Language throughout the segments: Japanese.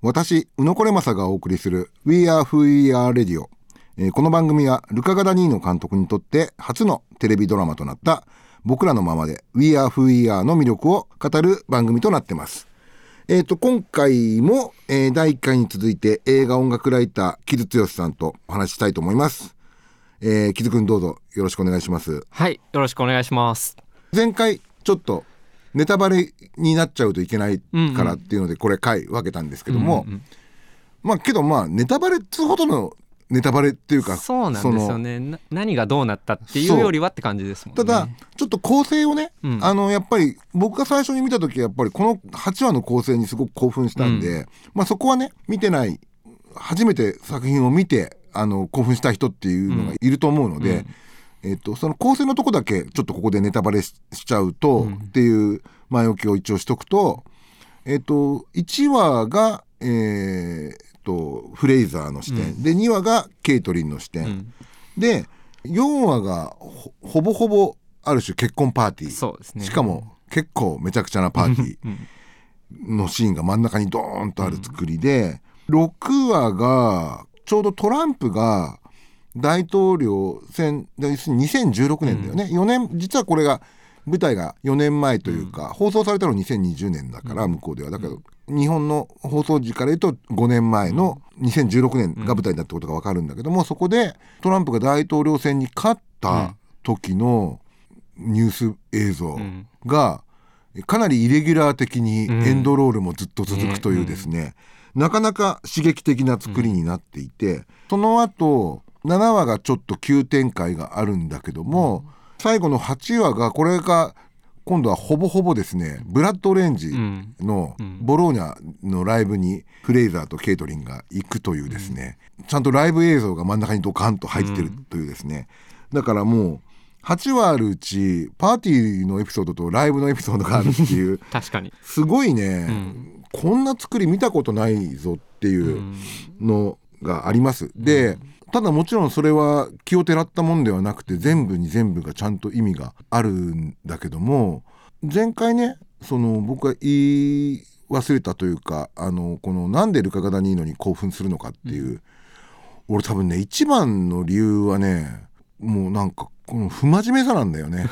私、宇野これまさがお送りする We Are Who We Are Radio。えーこの番組はルカ・ガダニーノ監督にとって初のテレビドラマとなった僕らのままで We Are Who We Are の魅力を語る番組となってます。えっ、と、今回も、えー第1回に続いて映画音楽ライター、木津剛さんとお話ししたいと思います。えー、木津くんどうぞよろしくお願いします。はい、よろしくお願いします。前回ちょっとネタバレになっちゃうといけないからっていうのでこれ回分けたんですけども、まあけどまあネタバレっつうほどのネタバレっていうかそうなんですよそね。な何がどうなったっていうよりはって感じですもんね。ただちょっと構成をね、うん。あのやっぱり僕が最初に見た時やっぱりこの8話の構成にすごく興奮したんで、まあそこはね見てない初めて作品を見てあの興奮した人っていうのがいると思うので、えっと、その構成のとこだけちょっとここでネタバレししちゃうと、っていう前置きを一応しとくと、えっと、1話が、えーっとフレイザーの視点、で2話がケイトリンの視点、ん。で4話がほほぼほぼある種結婚パーティー。そうですね。しかも結構めちゃくちゃなパーティうん。ーのシーンが真ん中にドーンとある作りで、6話がちょうどトランプが大統領選要するに2016年だよね、4年実はこれが舞台が4年前というか、放送されたの2020年だから向こうでは。だけど、日本の放送時から言うと5年前の2016年が舞台だってことが分かるんだけども、そこでトランプが大統領選に勝った時のニュース映像ん。がかなりイレギュラー的にエンドロールもずっと続くというですね、なかなか刺激的な作りになっていて、その後7話がちょっと急展開があるんだけども、最後の8話がこれが今度はほぼほぼですねブラッド・オレンジのボローニャのライブにフレイザーとケイトリンが行くというですね、ちゃんとライブ映像が真ん中にドカンと入ってるというですね、だからもう8話あるうちパーティーのエピソードとライブのエピソードがあるっていう 確かに。すごいね、こんな作り見たことないぞっていうのがあります。でただもちろんそれは気をてらったもんではなくて全部に全部がちゃんと意味があるんだけども前回ねその僕が言い忘れたというかあのこのなんでルカ・ガダニーノに興奮するのかっていう、俺多分ね一番の理由はねもうなんかこの不真面目さなんだよね。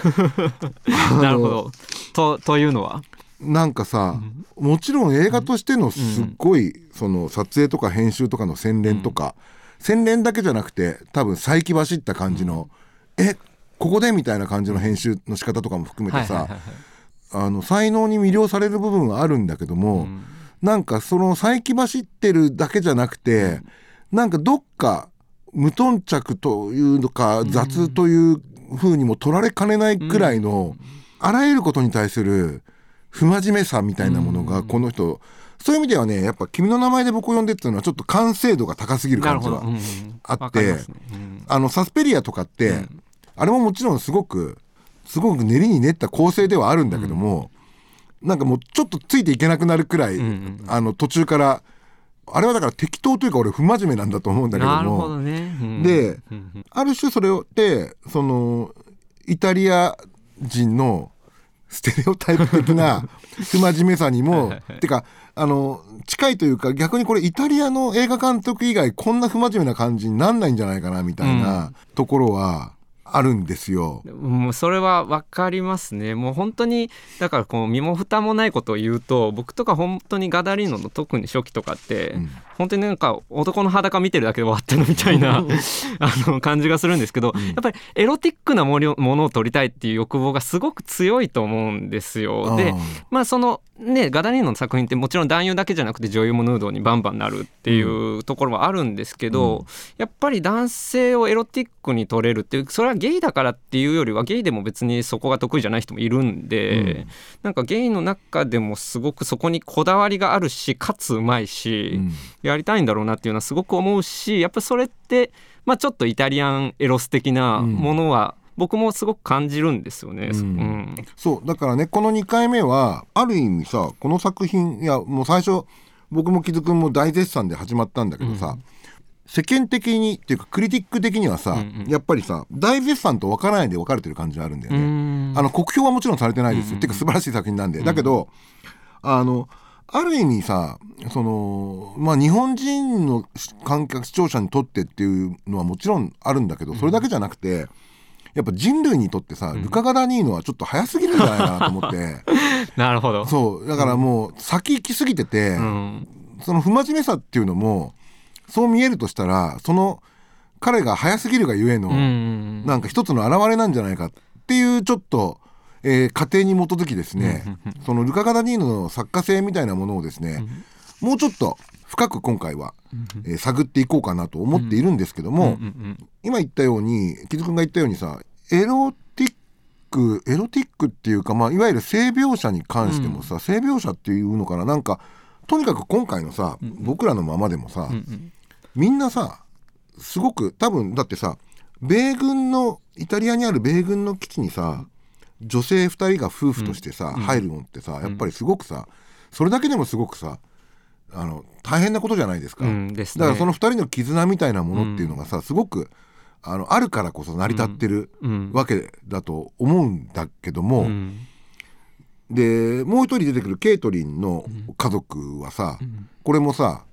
なるほど。とというのは？なんかさ、もちろん映画としてのすっごい、その撮影とか編集とかの洗練とか、洗練だけじゃなくて多分再起走った感じの、えここでみたいな感じの編集の仕方とかも含めてさ、才能に魅了される部分はあるんだけども、なんかその再起走ってるだけじゃなくて、なんかどっか無頓着というのか雑という風にも取られかねないくらいの、あらゆることに対する不真面目さみたいなものがこの人、そういう意味ではねやっぱ「君の名前で僕を呼んで」っていうのはちょっと完成度が高すぎる感じはなるほど。うんうんあってねうんあのサスペリアとかって、あれももちろんすごくすごく練りに練った構成ではあるんだけども、なんかもうちょっとついていけなくなるくらい、あの途中からあれはだから適当というか俺不真面目なんだと思うんだけどもね。うん。でうんうん。ある種それをでそのイタリア人のステレオタイプ的な 不真面目さにもてかあの近いというか逆にこれイタリアの映画監督以外こんな不真面目な感じになんないんじゃないかなみたいなところはあるんですよ。もうそれは分かりますね。もう本当にだからこう身も蓋もないことを言うと僕とか本当にガダリーノの特に初期とかって、ん。本当になんか男の裸見てるだけで終わってるみたいな あの感じがするんですけど、やっぱりエロティックなものものを撮りたいっていう欲望がすごく強いと思うんですよ。でまあそのねガダリーノの作品ってもちろん男優だけじゃなくて女優もヌードにバンバンなるっていうところはあるんですけど、やっぱり男性をエロティックに撮れるっていうそれはゲイだからっていうよりはゲイでも別にそこが得意じゃない人もいるんで、なんかゲイの中でもすごくそこにこだわりがあるしかつうまいし、うん。やりたいんだろうなっていうのはすごく思うしやっぱそれって、まあ、ちょっとイタリアンエロス的なものは僕もすごく感じるんですよね。うん。うん。そう。だからねこの2回目はある意味さこの作品いやもう最初僕も木津君も大絶賛で始まったんだけどさ、世間的にっていうかクリティック的にはさ、やっぱりさ大絶賛と分からないで分かれてる感じがあるんだよね。うん。あの酷評はもちろんされてないですよ、っていうか素晴らしい作品なんで、だけどあのある意味さそのまあ日本人の観客視聴者にとってっていうのはもちろんあるんだけどそれだけじゃなくて、やっぱ人類にとってさ、ルカ・ガダニーノはちょっと早すぎるんじゃないかなと思って。なるほど。そう。だからもう先行き過ぎてて、うんその不真面目さっていうのもそう見えるとしたらその彼が早すぎるがゆえの、うんなんか一つの表れなんじゃないかっていうちょっと、えー過程に基づきですね、そのルカ・ガダニーノの作家性みたいなものをですね、もうちょっと深く今回は、えー探っていこうかなと思っているんですけども、うんうん今言ったように木津君が言ったようにさエロティックエロティックっていうか、まあ、いわゆる性描写に関してもさ、性描写っていうのかな。なんかとにかく今回のさ、僕らのままでもさ、うんうん。みんなさすごく多分だってさ米軍のイタリアにある米軍の基地にさ女性2人が夫婦としてさ、入るのってさやっぱりすごくさそれだけでもすごくさあの大変なことじゃないですか、うんですね。だからその2人の絆みたいなものっていうのがさ、すごくあのあるからこそ成り立ってるうんわけだと思うんだけども、うん。でもう一人出てくるケイトリンの家族はさ、これもさ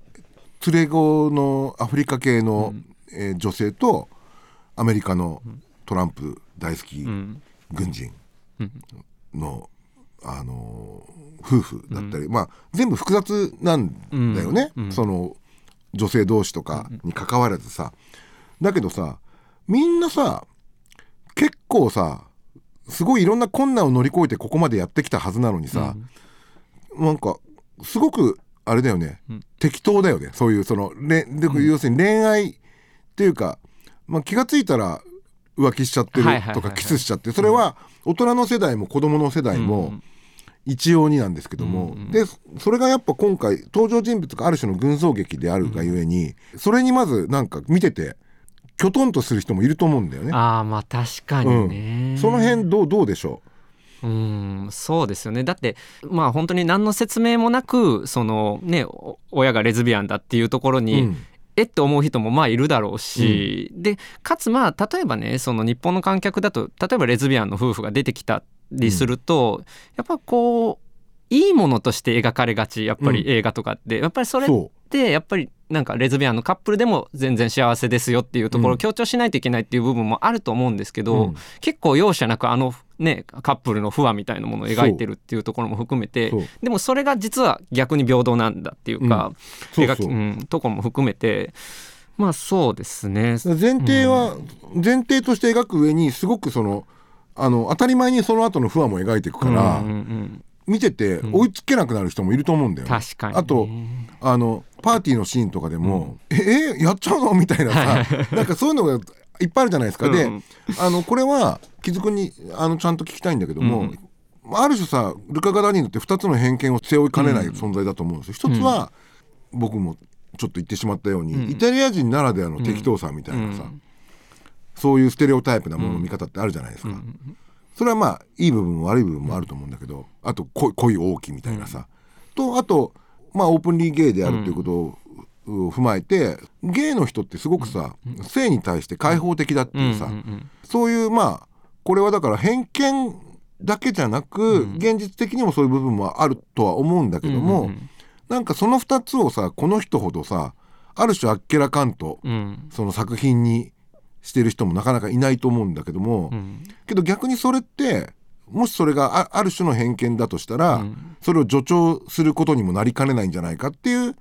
連れ子のアフリカ系の、えー女性とアメリカのトランプ大好きうん。軍人の、あのー夫婦だったり、まあ全部複雑なんだよね、その女性同士とかに関わらずさ。だけどさみんなさ結構さすごいいろんな困難を乗り越えてここまでやってきたはずなのにさ、なんかすごくあれだよね、適当だよね。そういうそのれで要するに恋愛っていうか、まあ、気が付いたら浮気しちゃってるとかキスしちゃってそれは大人の世代も子供の世代も一様になんですけども、でそれがやっぱ今回登場人物がある種の群像劇であるがゆえに、それにまずなんか見ててきょとんとする人もいると思うんだよね。ああまあ確かにね、その辺どうどうでしょう？んそうですよね。だってまあ本当に何の説明もなくそのねお親がレズビアンだっていうところう、に、うんえって思う人もまあいるだろうし、でかつまあ例えばねその日本の観客だと例えばレズビアンの夫婦が出てきたりすると、やっぱこういいものとして描かれがちやっぱり映画とかって、やっぱりそれっそてやっぱりなんかレズビアンのカップルでも全然幸せですよっていうところを強調しないといけないっていう部分もあると思うんですけど、うん。結構容赦なくあのねカップルの不和みたいなものを描いてるっていうところも含めてでもそれが実は逆に平等なんだっていうか、そうそう。描きうん、ところも含めてまあそうですね。前提は、前提として描く上にすごくそのあの当たり前にその後の不和も描いていくから、うんうんうん見てて追いつけなくなる人もいると思うんだよね、確かにね。あとあのパーティーのシーンとかでも「ええやっちゃうの?」みたいなさなんかそういうのがいっぱいあるじゃないですか、でうん。あのこれは木津君にあのちゃんと聞きたいんだけども、ある種さルカ・ガダニーノって2つの偏見を背負いかねない存在だと思うんですよ。一つは、僕もちょっと言ってしまったように、イタリア人ならではの適当さみたいなさ、そういうステレオタイプなものの見方ってあるじゃないですか。それはまあいい部分も悪い部分もあると思うんだけどあと恋恋大きみたいなさ、とあとまあオープンリーゲイであるということを、踏まえてゲイの人ってすごくさ、性に対して開放的だっていうさ、そういうまあこれはだから偏見だけじゃなく、現実的にもそういう部分もあるとは思うんだけども、なんかその2つをさこの人ほどさある種あっけらかんと、その作品にしてる人もなかなかいないと思うんだけども、うん。けど逆にそれってもしそれがあある種の偏見だとしたら、うん。それを助長することにもなりかねないんじゃないかっていう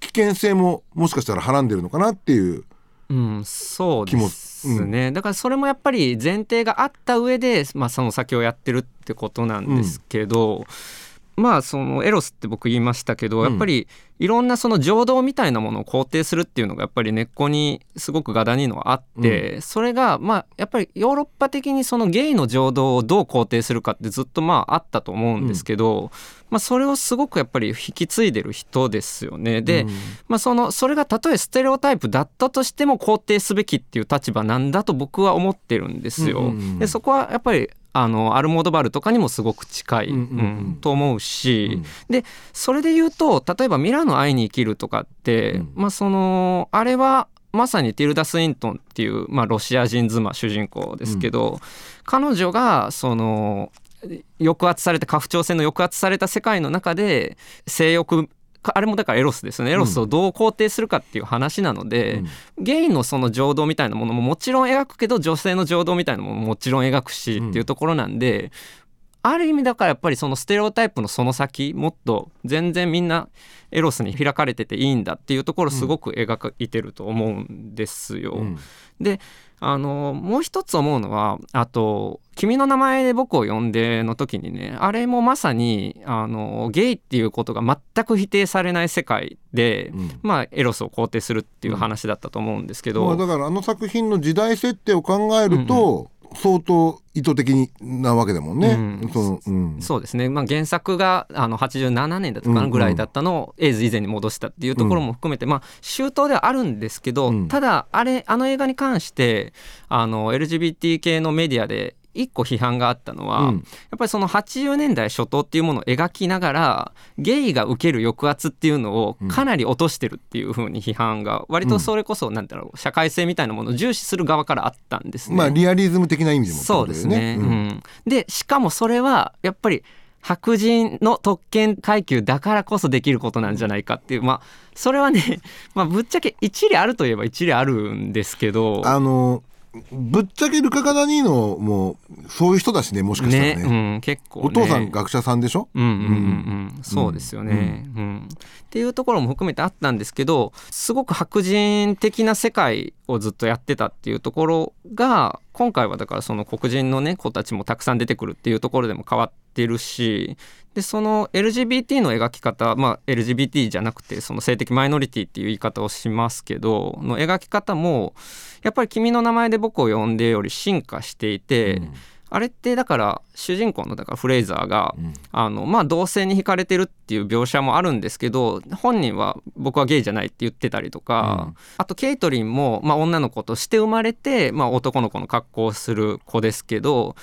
危険性ももしかしたらはらんでるのかなっていううん、そうですね、だからそれもやっぱり前提があった上で、まあ、その先をやってるってことなんですけど、まあそのエロスって僕言いましたけど、うん。やっぱりいろんなその情動みたいなものを肯定するっていうのがやっぱり根っこにすごくガダニーノはあって、それがまあやっぱりヨーロッパ的にそのゲイの情動をどう肯定するかってずっとまああったと思うんですけど、まあ、それをすごくやっぱり引き継いでる人ですよね。で、うん。まあ、そのそれがたとえステレオタイプだったとしても肯定すべきっていう立場なんだと僕は思ってるんですよ。うんうんうん。でそこはやっぱりあのアルモードバルとかにもすごく近い、うんうんうん。うんと思うし、でそれで言うと例えば「ミラノ会いに生きる」とかって、うん。まあそのあれはまさにティルダ・スウィントンっていう、まあ、ロシア人妻主人公ですけど、彼女がその抑圧された家父長制の抑圧された世界の中で性欲あれもだからエロスですね。エロスをどう肯定するかっていう話なので、うん、ゲイのその情動みたいなものももちろん描くけど女性の情動みたいなものももちろん描くしっていうところなんで、ある意味だからやっぱりそのステレオタイプのその先もっと全然みんなエロスに開かれてていいんだっていうところすごく描いてると思うんですよ。うん、であのもう一つ思うのはあと「君の名前で僕を呼んで」の時にねあれもまさにあのゲイっていうことが全く否定されない世界で、うん、まあエロスを肯定するっていう話だったと思うんですけど、まあ、だからあの作品の時代設定を考えると、うんうん相当意図的になわけだもんね。うん。そのうん、そうですね、まあ、原作があの87年だったかなぐらいだったのをエイズ以前に戻したっていうところも含めて、まあ、周到ではあるんですけど、ただあれあの映画に関してあの LGBT 系のメディアで一個批判があったのは、うん、やっぱりその80年代初頭っていうものを描きながらゲイが受ける抑圧っていうのをかなり落としてるっていうふうに批判が割とそれこそなんだろう社会性みたいなものを重視する側からあったんですね。まあリアリズム的な意味でも、ね、そうですね、うん、でしかもそれはやっぱり白人の特権階級だからこそできることなんじゃないかっていうまあそれはね、まあ、ぶっちゃけ一理あるといえば一理あるんですけど。あのぶっちゃけルカ・ガダニーノもそういう人だしねもしかしたらね、ねうん、結構、ね、お父さん学者さんでしょ？うんうんうん、うん、そうですよね、うん、うん、っていうところも含めてあったんですけどすごく白人的な世界をずっとやってたっていうところが今回はだからその黒人のね子たちもたくさん出てくるっていうところでも変わってるしでその LGBT の描き方まあ LGBT じゃなくてその性的マイノリティっていう言い方をしますけどの描き方もやっぱり「君の名前で僕を呼んで」より進化していて、うん、あれってだから主人公のだからフレイザーが、うん、あのまあ同性に惹かれてるっていう描写もあるんですけど本人は僕はゲイじゃないって言ってたりとか、うん、あとケイトリンも、まあ、女の子として生まれて、まあ、男の子の格好をする子ですけど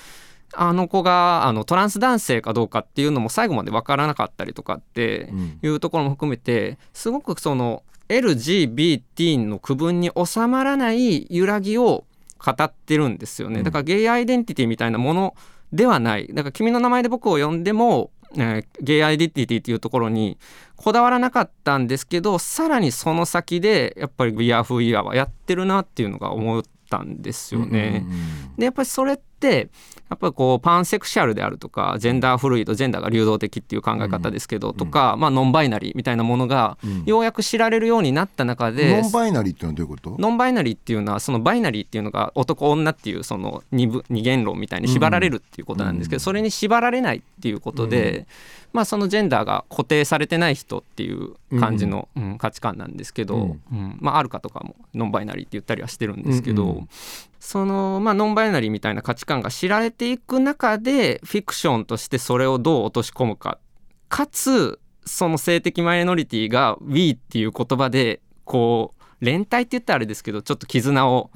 あの子があのトランス男性かどうかっていうのも最後まで分からなかったりとかっていうところも含めてすごくその LGBT の区分に収まらない揺らぎを語ってるんですよね。だからゲイアイデンティティみたいなものではない。だから君の名前で僕を呼んでも、えー、ゲイアイデンティティっていうところにこだわらなかったんですけどさらにその先でやっぱり We Are Who We Are はやってるなっていうのが思ったんですよね。でやっぱりそれってやっぱりこうパンセクシャルであるとかジェンダーフルイドジェンダーが流動的っていう考え方ですけど、うん、とか、まあ、ノンバイナリーみたいなものがようやく知られるようになった中で、うん、ノンバイナリーっていうのはどういうこと？ノンバイナリーっていうのはそのバイナリーっていうのが男女っていうその二二元論みたいに縛られるっていうことなんですけど、それに縛られないっていうことで、まあ、そのジェンダーが固定されてない人っていう感じの、うん。価値観なんですけど、うん。まあ、あるかとかもノンバイナリーって言ったりはしてるんですけど、その、まあ、ノンバイナリーみたいな価値観が知られていく中でフィクションとしてそれをどう落とし込むかかつその性的マイノリティが「We」っていう言葉でこう連帯って言ったらあれですけどちょっと絆を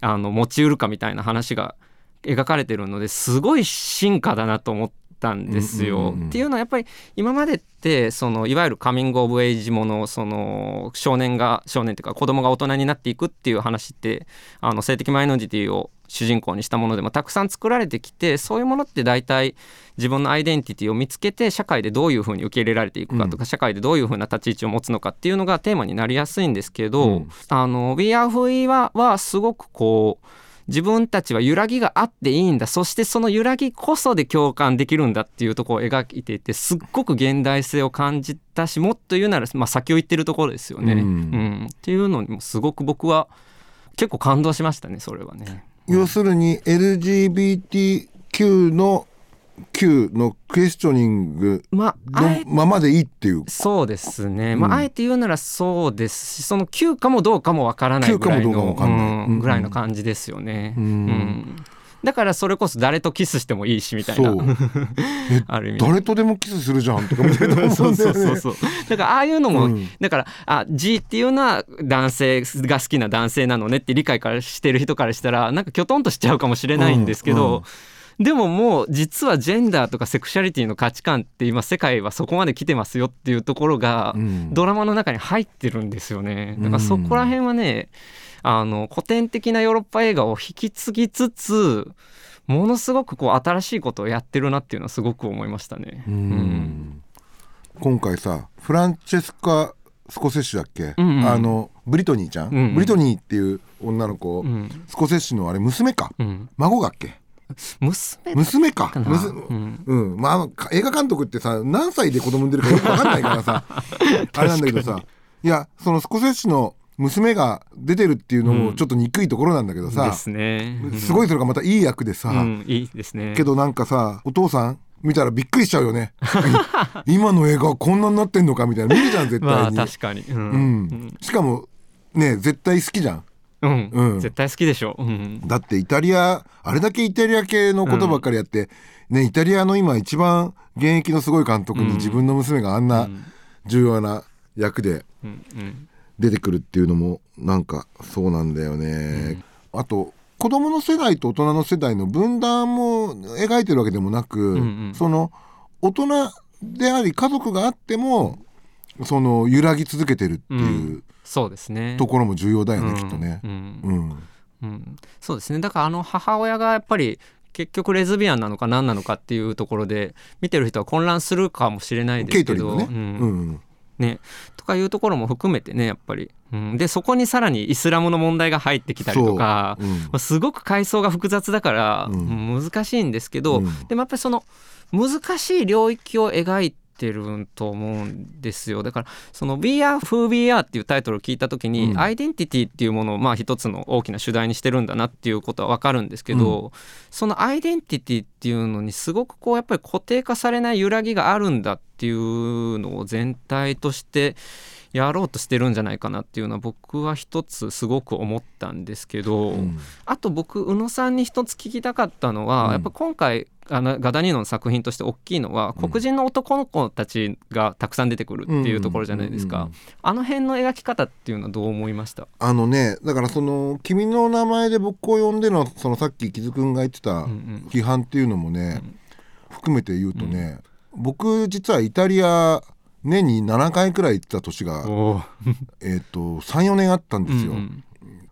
あの持ちうるかみたいな話が描かれてるのですごい進化だなと思ったんですよ。っていうのはやっぱり今までってそのいわゆるカミング・オブ・エイジものその少年が少年っていうか子供が大人になっていくっていう話ってあの性的マイノリティを主人公にしたものでもたくさん作られてきてそういうものって大体自分のアイデンティティを見つけて社会でどういうふうに受け入れられていくかとか、うん、社会でどういうふうな立ち位置を持つのかっていうのがテーマになりやすいんですけど、うん、あの We Are Who We Are はすごくこう自分たちは揺らぎがあっていいんだ。そしてその揺らぎこそで共感できるんだっていうところを描いていてすっごく現代性を感じたしもっと言うなら、まあ、先を言ってるところですよね、うん、うん、っていうのにもすごく僕は結構感動しましたねそれはね。要するに LGBTQ の Q のクエスチョニングのままでいいっていう、そうですね、まあ、あえて言うならそうですしその Q かもどうかもわからないぐらいのぐらいの感じですよね。うん。だからそれこそ誰とキスしてもいいしみたいな。ある意味。誰とでもキスするじゃんとかみたいな、そうそうそうそう。だからああいうのも、うん、だからあ G っていうのは男性が好きな男性なのねって理解からしてる人からしたらなんかきょとんとしちゃうかもしれないんですけど、うん。うんでももう実はジェンダーとかセクシャリティの価値観って今世界はそこまで来てますよっていうところがドラマの中に入ってるんですよね。だからそこら辺はねあの古典的なヨーロッパ映画を引き継ぎつつものすごくこう新しいことをやってるなっていうのはすごく思いましたね。うん。今回さフランチェスカ・スコセッシだっけ、うんうん。あのブリトニーちゃん、うんうん。ブリトニーっていう女の子、うん。スコセッシのあれ娘か、うん、孫だっけ？娘娘か。うん。うん。まあ映画監督ってさ何歳で子供産んでるかよく分かんないからさ。あれなんだけどさ。いやそのスコセッシの娘が出てるっていうのもちょっと憎いところなんだけどさ、ですね。すごいそれがまたいい役でさ、うん、いいですね。けどなんかさお父さん見たらびっくりしちゃうよね。今の映画こんなになってんのかみたいな。見るじゃん絶対に、まあ確かに。う。うん。ん、しかもね絶対好きじゃんうん、うん。絶対好きでしょ。う。うん、だってイタリアあれだけイタリア系のことばっかりやって、ねイタリアの今一番現役のすごい監督に自分の娘があんな重要な役でうん、うん、出てくるっていうのもなんかそうなんだよね、あと子供の世代と大人の世代の分断も描いてるわけでもなく、んうん。その大人であり家族があってもその揺らぎ続けてるっていうそうですね。ところも重要だよね、うん。きっとね。う。ん。うん。うん、そうですね。だからあの母親がやっぱり結局レズビアンなのか何なのかっていうところで見てる人は混乱するかもしれないですけど、ね、うん。うん。ね。とかいうところも含めてねやっぱり、うん、でそこにさらにイスラムの問題が入ってきたりとかまあすごく階層が複雑だから、難しいんですけど、うん。でもやっぱりその難しい領域を描いてると思うんですよ。だからその「We Are Who We Are」っていうタイトルを聞いた時に、うん。アイデンティティっていうものをまあ一つの大きな主題にしてるんだなっていうことは分かるんですけど、そのアイデンティティっていうのにすごくこうやっぱり固定化されない揺らぎがあるんだっていうのを全体としてやろうとしてるんじゃないかなっていうのは僕は一つすごく思ったんですけど、うん。あと僕宇野さんに一つ聞きたかったのは、うん。やっぱ今回あのガダニーノの作品として大きいのはうん。黒人の男の子たちがたくさん出てくるっていうところじゃないですか、うんうんうんあの辺の描き方っていうのはどう思いました、あのねだからその「君の名前で僕を呼んでの」そのさっき木津君が言ってたうんうん。批判っていうのもね、含めて言うとね、僕実はイタリア年に7回くらい行ってた年が、えー、と34年あったんですよ。うんうん。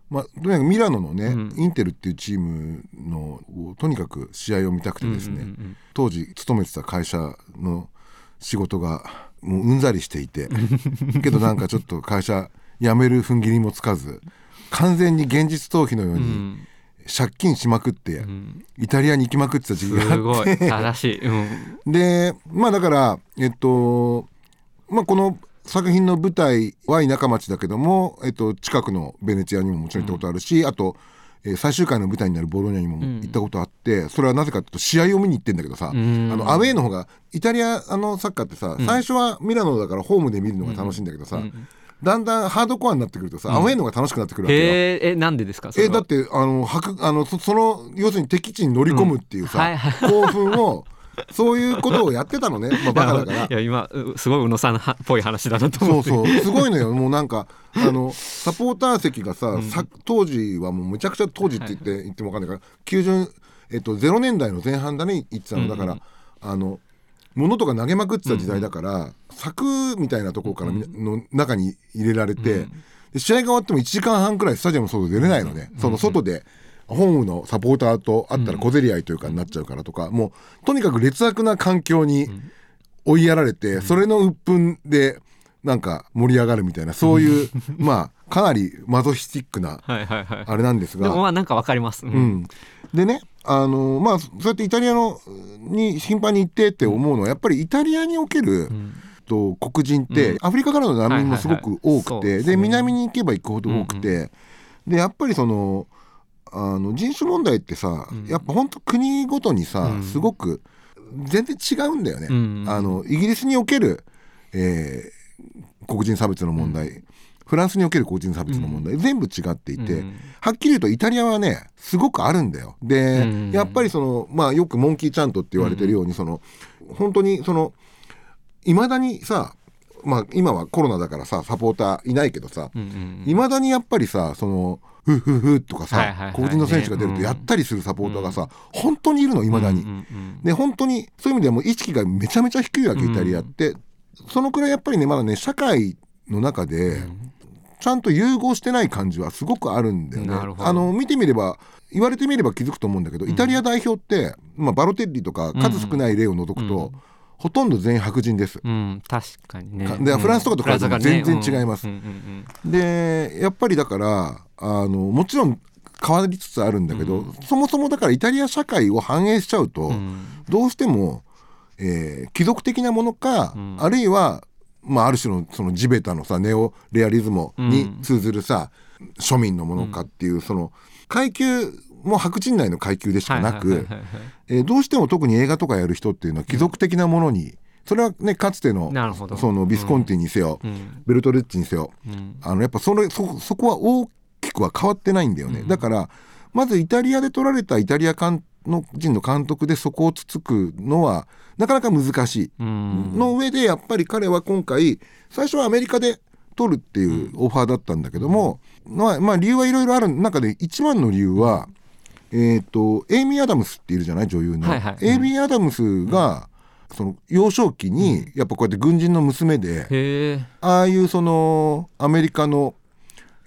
まあ、とにかくミラノのね、うん。インテルっていうチームのとにかく試合を見たくてですね、うんうん当時勤めてた会社の仕事がもううんざりしていて けどなんかちょっと会社辞める踏ん切りもつかず完全に現実逃避のようにうん。借金しまくって、うん。イタリアに行きまくってた時期がすあって。ごい。正しい、うん。でまあだからえっとまあこの作品の舞台は田舎町だけども、えっと、近くのベネチアにももちろん行ったことあるし、あと、えー最終回の舞台になるボローニャにも行ったことあって、それはなぜかというと試合を見に行ってんだけどさ、うん。あのアウェーの方がイタリアあのサッカーってさ、最初はミラノだからホームで見るのが楽しいんだけどさ、だんだんハードコアになってくるとさ、アウェーの方が楽しくなってくるわけよ。へええなんでですか？えだってあの白あのそその要するに敵地に乗り込むっていうさ、うん。はい。は興奮を そういうことをやってたのね、まあ、バカだから。い。や今うすごい宇野さんっぽい話だなと思ってそうそう。すごいのよ。もうなんかあのサポーター席がさ,、さ当時はもうめちゃくちゃ当時って言って,、言っても分かんないから90、えっと、0年代の前半だね言ってたのだから、あの物とか投げまくってた時代だから、柵みたいなところからみの中に入れられて、で試合が終わっても1時間半くらいスタジアムの外出れないのね、その外で。ホームのサポーターと会ったら小競り合いというかになっちゃうからとか、もうとにかく劣悪な環境に追いやられて、それの鬱憤でなんか盛り上がるみたいなそういう まあかなりマゾヒスティックなはいはいはい。あれなんですが、でもまあなんかわかります、うん。うん、でねあのまあそうやってイタリアのに頻繁に行ってって思うのはやっぱりイタリアにおける、と黒人って、アフリカからの難民もすごく多はいはい。はいくてで南に行けば行くほど多くて、でやっぱりそのあの人種問題ってさ、やっぱ本当国ごとにさ、うん。すごく全然違うんだよね。うん。あのイギリスにおける、えー黒人差別の問題、フランスにおける黒人差別の問題、全部違っていて、うん。はっきり言うとイタリアはねすごくあるんだよ。で、うん。やっぱりそのまあよくモンキーチャントって言われてるように、その本当にそのいまだにさまあ今はコロナだからさサポーターいないけどさうんうんいま、だにやっぱりさそのフッフッフッとかさ、はいはいはい。黒人の選手が出るとねやったりするサポーターがさ、本当にいるのいまだに。うんうん。うんで本当にそういう意味ではもう意識がめちゃめちゃ低いわけうんイタリアって、そのくらいやっぱりねまだね社会の中でちゃんと融合してない感じはすごくあるんだよね。あの見てみれば言われてみれば気づくと思うんだけど、イタリア代表って、まあ、バロテッリとか数少ない例を除くと、ほとんど全員白人です。うん確かにね。かでフランスとかと比べても全然違います。うんうんうん。でやっぱりだからあのもちろん変わりつつあるんだけど、そもそもだからイタリア社会を反映しちゃうと、うん。うんどうしても、えー貴族的なものか、うん。あるいは、まあ、ある種のその地べたのさネオレアリズムに通ずるさ、庶民のものかっていうその階級も白人内の階級でしかなくどうしても特に映画とかやる人っていうのは貴族的なものに、それはねかつてのそのビスコンティにせよ、うん。ベルトレッチにせようん。あのやっぱそれそそこは大きくは変わってないんだよね、うん。だからまずイタリアで撮られたイタリア監の人の監督でそこをつつくのはなかなか難しい、うん。の上でやっぱり彼は今回最初はアメリカで撮るっていうオファーだったんだけども、まあ、まあ理由はいろいろある中で一番の理由は、えっ、とエイミー・アダムスっているじゃない女優の、はいはい。エイミー・アダムスが、その幼少期にやっぱこうやって軍人の娘で、ああいうそのアメリカの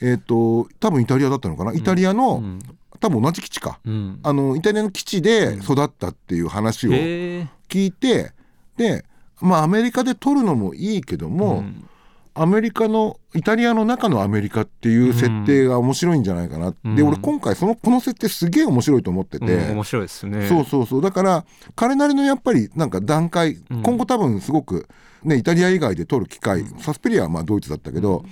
えっ、と多分イタリアだったのかな？イタリアの、うん。多分同じ基地か。うん。あのイタリアの基地で育ったっていう話を聞いてでまあアメリカで撮るのもいいけども、うん。アメリカのイタリアの中のアメリカっていう設定が面白いんじゃないかな、うん。で俺今回そのこの設定すげえ面白いと思ってて、うん面白いですね。そうそうそう。だから彼なりのやっぱりなんか段階、うん。今後多分すごく、ね、イタリア以外で撮る機会、サスペリアはまあドイツだったけど、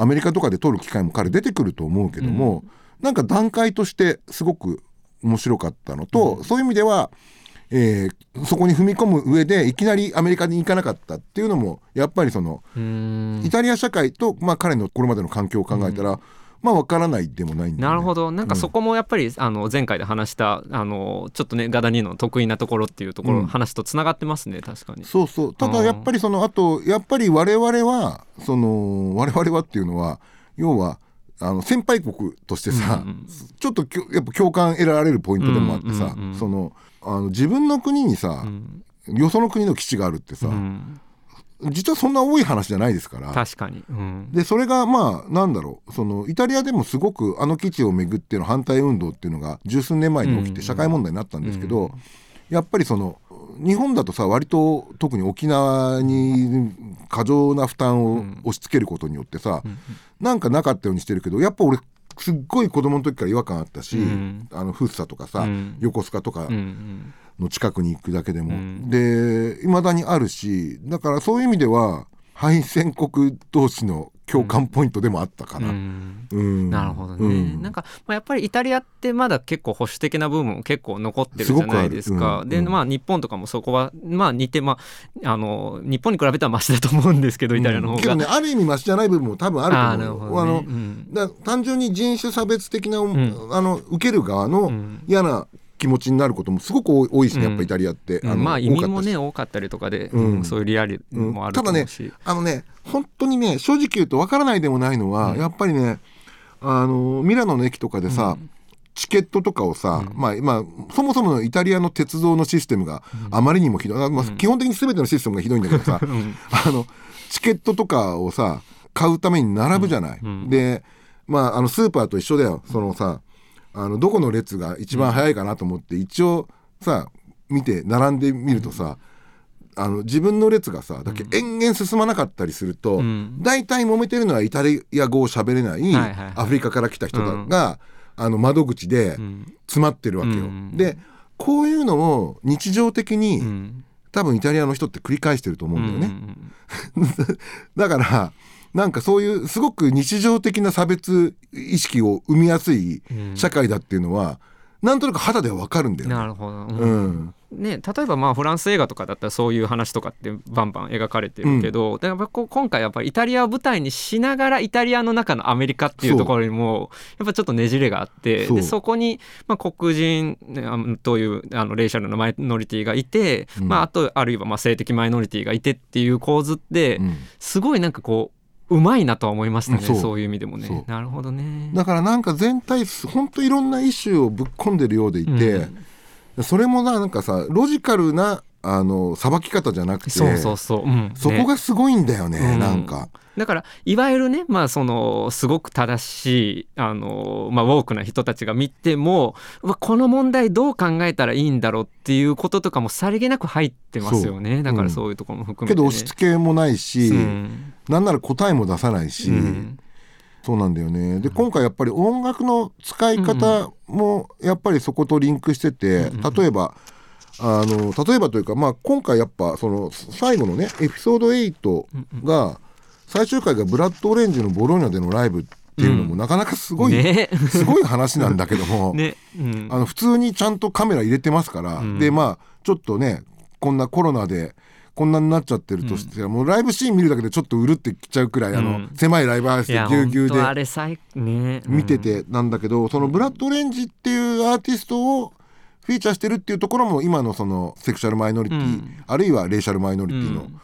アメリカとかで撮る機会も彼出てくると思うけども、なんか段階としてすごく面白かったのと、そういう意味では、えーそこに踏み込む上でいきなりアメリカに行かなかったっていうのもやっぱりその、うん。イタリア社会と、まあ、彼のこれまでの環境を考えたら、まあ分からないでもないんね。なるほど。なんかそこもやっぱり、あの前回で話したあのちょっとねガダニの得意なところっていうところ、うん。話とつながってますね確かに。そうそう。ただやっぱりそのあとやっぱり我々はその我々はっていうのは要はあの先輩国としてさ、うんうんちょっときょやっぱ共感得られるポイントでもあってさ、うんうんうん。そのあの自分の国にさ、うん。よその国の基地があるってさ、うん実はそんな多い話じゃないですから。確かに、うん。でそれがまあなんだろう。そのイタリアでもすごくあの基地をめぐっての反対運動っていうのが十数年前に起きうん。て社会問題になったんですけど、うん。やっぱりその日本だとさ割と特に沖縄に過剰な負担をうん。押し付けることによってさ、うん。なんかなかったようにしてるけどやっぱ俺すっごい子供の時から違和感あったし、うん。あのフッサとかさ、うん。横須賀とかの近くに行くだけでも、うん。でいまだにあるしだからそういう意味では敗戦国同士の共感ポイントでもあったかうな。ん。うん。なるほどね、うん。なんか、まあ、やっぱりイタリアってまだ結構保守的な部分も結構残ってるじゃないですか。でまあ日本とかもそこはまあ似てまああの日本に比べたらマシだと思うんですけどイタリアの方が、けどねある意味マシじゃない部分も多分あるると思う。よ。あね。の単純に人種差別的な、ん。あの受ける側のうん。嫌な気持ちになることもすごく多い多いしね、うん。やっぱイタリアって、うん。まあ移民もね多かったりとかで、うん。うんそういうリアルもあると思うし、あのね本当にね正直言うとわからないでもないのは、うん。やっぱりねあのミラノの駅とかでさ、チケットとかをさ、うん。まあまあそもそものイタリアの鉄道のシステムがあまりにもひどい、あまあうん。基本的に全てのシステムがひどいんだけどさ、うん。あのチケットとかをさ買うために並ぶじゃない。うん。うん。でまああのスーパーと一緒だよ。そのさあのどこの列が一番早いかなと思って一応さ見て並んでみるとさ、あの自分の列がさだけ延々進まなかったりすると、うん。大体揉めてるのはイタリア語を喋れないアフリカから来た人が、あの窓口でうん。詰まってるわけよ。うん。でこういうのを日常的に、うん。多分イタリアの人って繰り返してると思うんだよね。うん。だからなんかそういうすごく日常的な差別意識を生みやすいうん社会だっていうのは、なんとなく肌ではわかるんだよね。なるほど、うん。うん。ね、例えばまあフランス映画とかだったらそういう話とかってバンバン描かれてるけど、だからやっぱこう今回やっぱりイタリアを舞台にしながらイタリアの中のアメリカっていうところにもやっぱちょっとねじれがあってそう。でそこにまあ黒人というあのレイシャルのマイノリティがいて、うん。まあ、あとあるいはまあ性的マイノリティがいてっていう構図ってうん。すごいなんかこううまいなとは思いましたね、うんそういう意味でもね。なるほどね。だからなんか全体本当いろんなイシューをぶっ込んでるようでいて、それもななんかさロジカルなあのさばき方じゃなくてそうそうそう、うん。そこがすごいんだよねうん。なんか。だからいわゆるねまあそのすごく正しいあの、まあ、ウォークな人たちが見てもこの問題どう考えたらいいんだろうっていうこととかもさりげなく入ってますよね。だからそういうところも含めて、ね。けど押し付けもないし、うん。なんなら答えも出さないし、うん。そうなんだよね。で今回やっぱり音楽の使い方もやっぱりそことリンクしてて、例えばあの例えばというか、まあ、今回やっぱその最後のねエピソード8が最終回がブラッドオレンジのボローニャでのライブっていうのもなかなかすごい、ね。すごい話なんだけども、ね、うん。あの普通にちゃんとカメラ入れてますから、ん。でまあちょっとねこんなコロナでこんなになっちゃってるとして、もうライブシーン見るだけでちょっとうるってきちゃうくらい、あのうん。狭いライブハウスでぎゅうぎゅうで見ててなんだけど、そのブラッド・オレンジっていうアーティストをフィーチャーしてるっていうところも今のそのセクシャルマイノリティ、うん。あるいはレーシャルマイノリティのうん。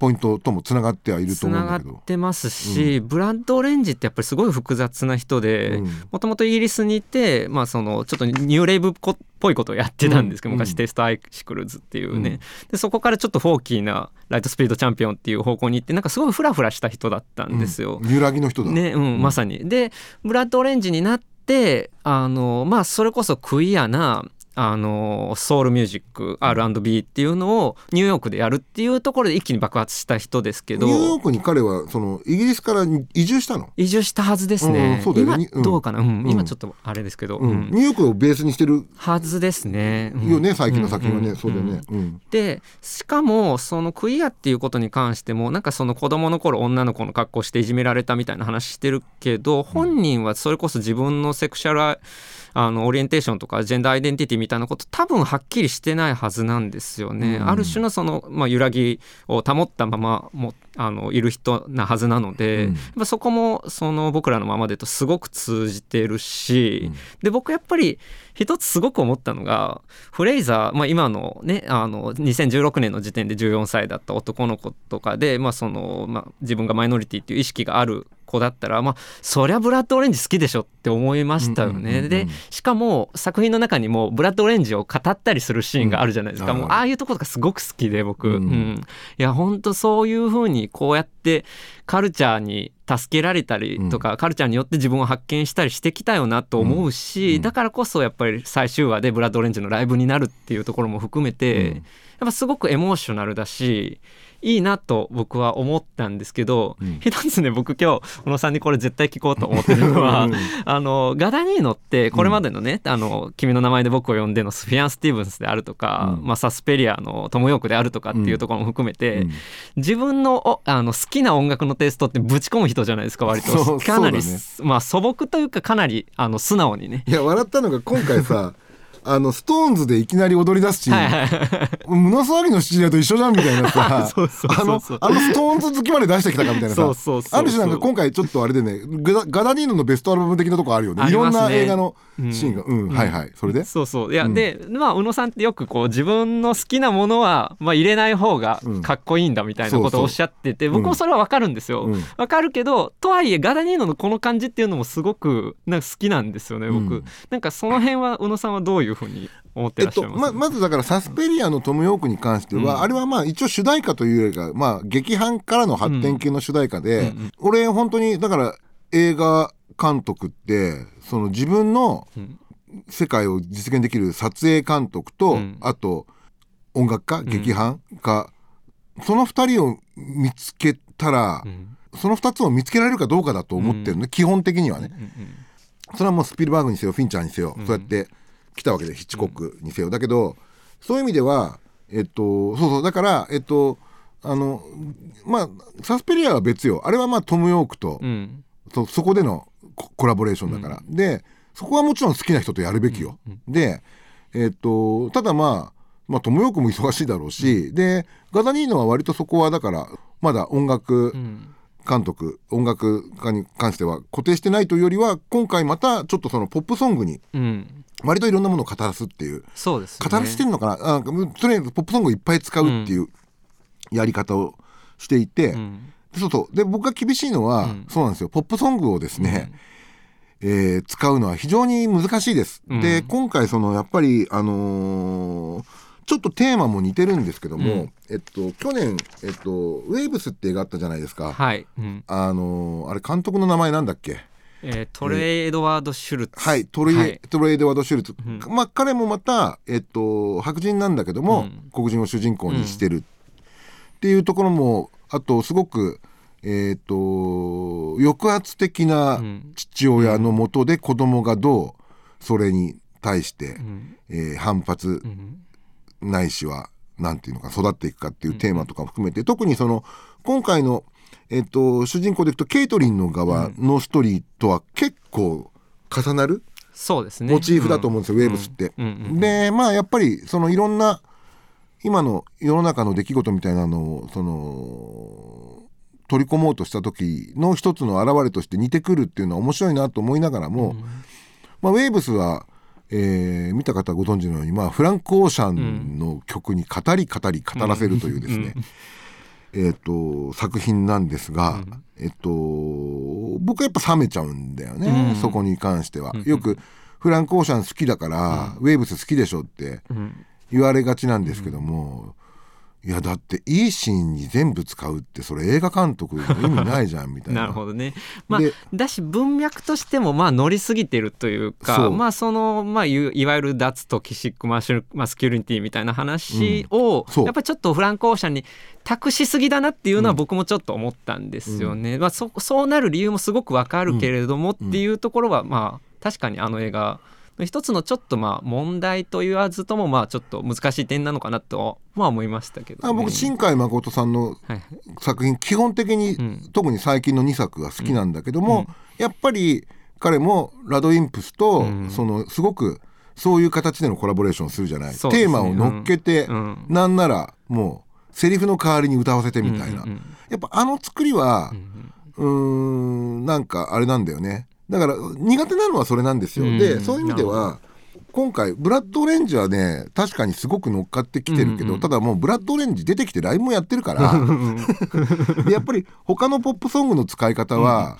ポイントともつながってはいるとつながっ思うんだけど。てますし、ブラッド・オレンジってやっぱりすごい複雑な人でうん。もともとイギリスにいて、まあ、そのちょっとニューレイブっぽいことをやってたんですけど、うん。昔テストアイシクルズっていうね、うん。でそこからちょっとフォーキーなライトスピードチャンピオンっていう方向に行ってなんかすごいフラフラした人だったんですよ。揺らぎの人だ。ねうん、まさに。でブラッド・オレンジになってあのまあそれこそクイアなあのソウルミュージック R&B っていうのをニューヨークでやるっていうところで一気に爆発した人ですけど。ニューヨークに彼はそのイギリスから移住したの？移住したはずですね。うんね。うん。今どうかな、うん。うん。今ちょっとあれですけど、うん。うん。ニューヨークをベースにしてるはずですね。うん。よね、最近の作品はね、ん。そうだよね。うん。でしかもそのクイアっていうことに関してもなんかその子供の頃女の子の格好していじめられたみたいな話してるけど本人はそれこそ自分のセクシャルああのオリエンテーションとかジェンダーアイデンティティみたいなこと多分はっきりしてないはずなんですよね。うん。ある種のその、まあ、揺らぎを保ったままもあのいる人なはずなので、うん。やっぱそこもその僕らのままでとすごく通じてるし、うん。で僕やっぱり一つすごく思ったのがフレイザー、まあ、今のねあの2016年の時点で14歳だった男の子とかで、まあそのまあ、自分がマイノリティっていう意識がある子だったら、まあ、そりゃブラッドオレンジ好きでしょって思いましたよね。うんうんうんうん。でしかも作品の中にもブラッドオレンジを語ったりするシーンがあるじゃないですか、うんもうああいうところがすごく好きで僕、うん。うん。いや本当そういうふうにこうやってカルチャーに助けられたりとか、カルチャーによって自分を発見したりしてきたよなと思うし、うん。だからこそやっぱり最終話でブラッドオレンジのライブになるっていうところも含めて、うん。やっぱすごくエモーショナルだしいいなと僕は思ったんですけど、うん。一つね僕今日小野さんにこれ絶対聞こうと思ってるのはうん。あのガダニーノってこれまでのね「あの君の名前で僕を呼んで」のスフィアン・スティーブンスであるとか、うん。まあ、サスペリアのトム・ヨークであるとかっていうところも含めて、うん。自分のおあの好きな音楽のテイストってぶち込む人じゃないですか割そとうかなり、ねまあ素朴というかかなりあの素直にね。いや笑ったのが今回さ あのストーンズでいきなり踊り出すシーン、はいはい。はい胸騒ぎのシチリアと一緒じゃんみたいなさ。あのあのストーンズ好きまで出してきたかみたいなさ。ある種なんか今回ちょっとあれでねガダニーノのベストアルバム的なとこあるよね。いろんな映画のうんシーンが。うん、はいはい。それで？そうそう。いや、うん。でまあ宇野さんってよくこう自分の好きなものは、まあ、入れない方がかっこいいんだみたいなことをおっしゃってて、僕もそれはわかるんですよ。うん。わかるけどとはいえガダニーノのこの感じっていうのもすごくなんか好きなんですよね僕、うん。なんかその辺は宇野さんはどういうふうに思ってえっと、らっしゃいます、ままずだからサスペリアのトム・ヨークに関しては、うん。あれはまあ一応主題歌というよりか、まあ、劇伴からの発展系の主題歌で、うんうん。俺本当にだから映画監督ってその自分のうん。世界を実現できる撮影監督と、うん。あと音楽家ん。劇伴家、その2人を見つけたら、うん。その2つを見つけられるかどうかだと思ってるのね、基本的にはね。うんうん。それはもうスピルバーグにせよフィンチャーにせよ、うん。そうやって来たわけでヒッチコックにせよ、だけどそういう意味ではえっとそうそう。だからえっとあのまあサスペリアは別よ。あれはまあトム・ヨークと、うん。そそこでのココラボレーションだから、でそこはもちろん好きな人とやるべきよ、でえっとただまあまあトム・ヨークも忙しいだろうし、でガダニーノは割とそこはだからまだ音楽、うん。監督音楽家に関しては固定してないというよりは今回またちょっとそのポップソングにうん割といろんなものを語らすっていう。そうですよね。語らせてるのかな？あとりあえずポップソングをいっぱい使うっていうやり方をしていて、うん。そうそう。で僕が厳しいのは、うん。そうなんですよ。ポップソングをですね、えー使うのは非常に難しいです。うん。で今回そのやっぱりあのーちょっとテーマも似てるんですけども、うん。えっと去年えっとウェーブスって映画あったじゃないですか、はい、うん。あのあれ監督の名前なんだっけ？えートレエドワード・シュルツ、はいトレイ、はい。トレイデワード・シュルツ、ん。まあ彼もまたえっと白人なんだけども、うん。黒人を主人公にしてる。っていうところもあとすごくえっと抑圧的なうん。父親のもとで子供がどうそれに対して、うん。えー反発うん。ないしはなんていうのか育っていくかっていうテーマとかも含めて、特にその今回の、えっと主人公でいくとケイトリンの側のストーリーとは結構重なるそうですね。モチーフだと思うんですよ、ウェーブスって。うんうんうんでまあやっぱりそのいろんな今の世の中の出来事みたいなのをその取り込もうとした時の一つの表れとして似てくるっていうのは面白いなと思いながらも、まあ、ウェーブスは、えー見た方はご存知のように、まあ、フランク・オーシャンの曲に語り語り語らせるというですね、えー、と作品なんですが、えっと僕はやっぱ冷めちゃうんだよね、うん。そこに関しては。よくフランク・オーシャン好きだから、ウェーブス好きでしょってうん。言われがちなんですけども、いやだっていいシーンに全部使うってそれ映画監督の意味ないじゃんみたいな。なるほどね。まあで、だし文脈としてもまあ乗りすぎてるというそかうまあそのまあいいわゆる脱トキシックマシュマスキュリティみたいな話を、そうやっぱりちょっとフランク・オーシャンに託しすぎだなっていうのは僕もちょっと思ったんですよね。まあ、そそうなる理由もすごくわかるけれどもっていうところはまあ確かにあの映画の一つのちょっとまあ問題と言わずともまあちょっと難しい点なのかなとは思いましたけど、ね。あ僕新海誠さんのはい作品基本的に、ん。特に最近の2作が好きなんだけども、やっぱり彼もラドインプスと、うん。そのすごくそういう形でのコラボレーションをするじゃない、ね。テーマを乗っけて、うん。なんならもうセリフの代わりに歌わせてみたいな、うん。うん。うんやっぱあの作りはうーんなんかあれなんだよねだから苦手なのはそれなんですよ、うん。でそういう意味では今回ブラッドオレンジはね確かにすごく乗っかってきてるけど、うんうんただもうブラッドオレンジ出てきてライブもやってるから でやっぱり他のポップソングの使い方は、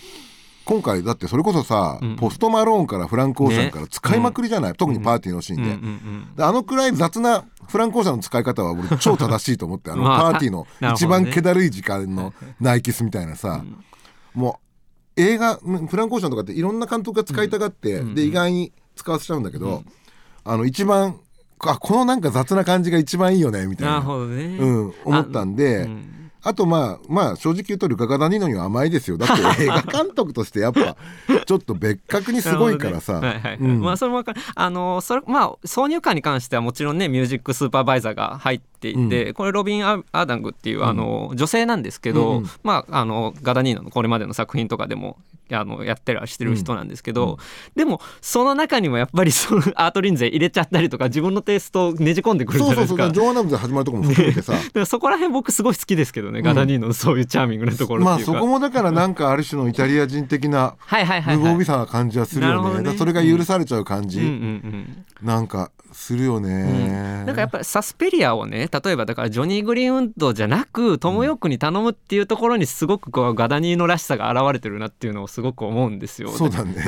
今回だってそれこそさ、うん。ポストマローンからフランク・オーシャンねから使いまくりじゃない、特にパーティーのシーンで。うんうんうん。であのくらい雑なフランク・オーシャンの使い方は俺超正しいと思ってあの まあパーティーの一番気だるい時間のナイキスみたいなさ、もう映画フランク・オーシャンとかっていろんな監督が使いたがって、で意外に使わせちゃうんだけど、あの一番あこのなんか雑な感じが一番いいよねみたいなね。うん、思ったんで。うんあとまあまあ正直言うとルカ・ガダニーノには甘いですよ。だって 映画監督としてやっぱちょっと別格にすごいからさ、まあそれもあのそれまあ挿入歌に関してはもちろんねミュージックスーパーバイザーが入っていて、これロビン・アーダングっていうあの、女性なんですけど、うんうん。まああのガダニーノのこれまでの作品とかでもあのやってらしてる人なんですけど、でもその中にもやっぱりその アートリンゼ入れちゃったりとか自分のテイストをねじ込んでくるじそうゃないですか。そうそうジョアナムズで始まるとこも含めてさ、そこら辺僕すごい好きですけどね、ガダニーノのそういうチャーミングなところまあっていうか。そこもだからなんかある種のイタリア人的なはいはいはい、はい。無防備さな感じはするよね,、それが許されちゃう感じ、うんうんうん。なんかするよね、なんかやっぱりサスペリアをね例えばだからジョニー・グリーンウッドじゃなくトム・ヨークに頼むっていうところにすごくこうガダニーノらしさが現れてるなっていうのをすごく思うんですよ。そうだね。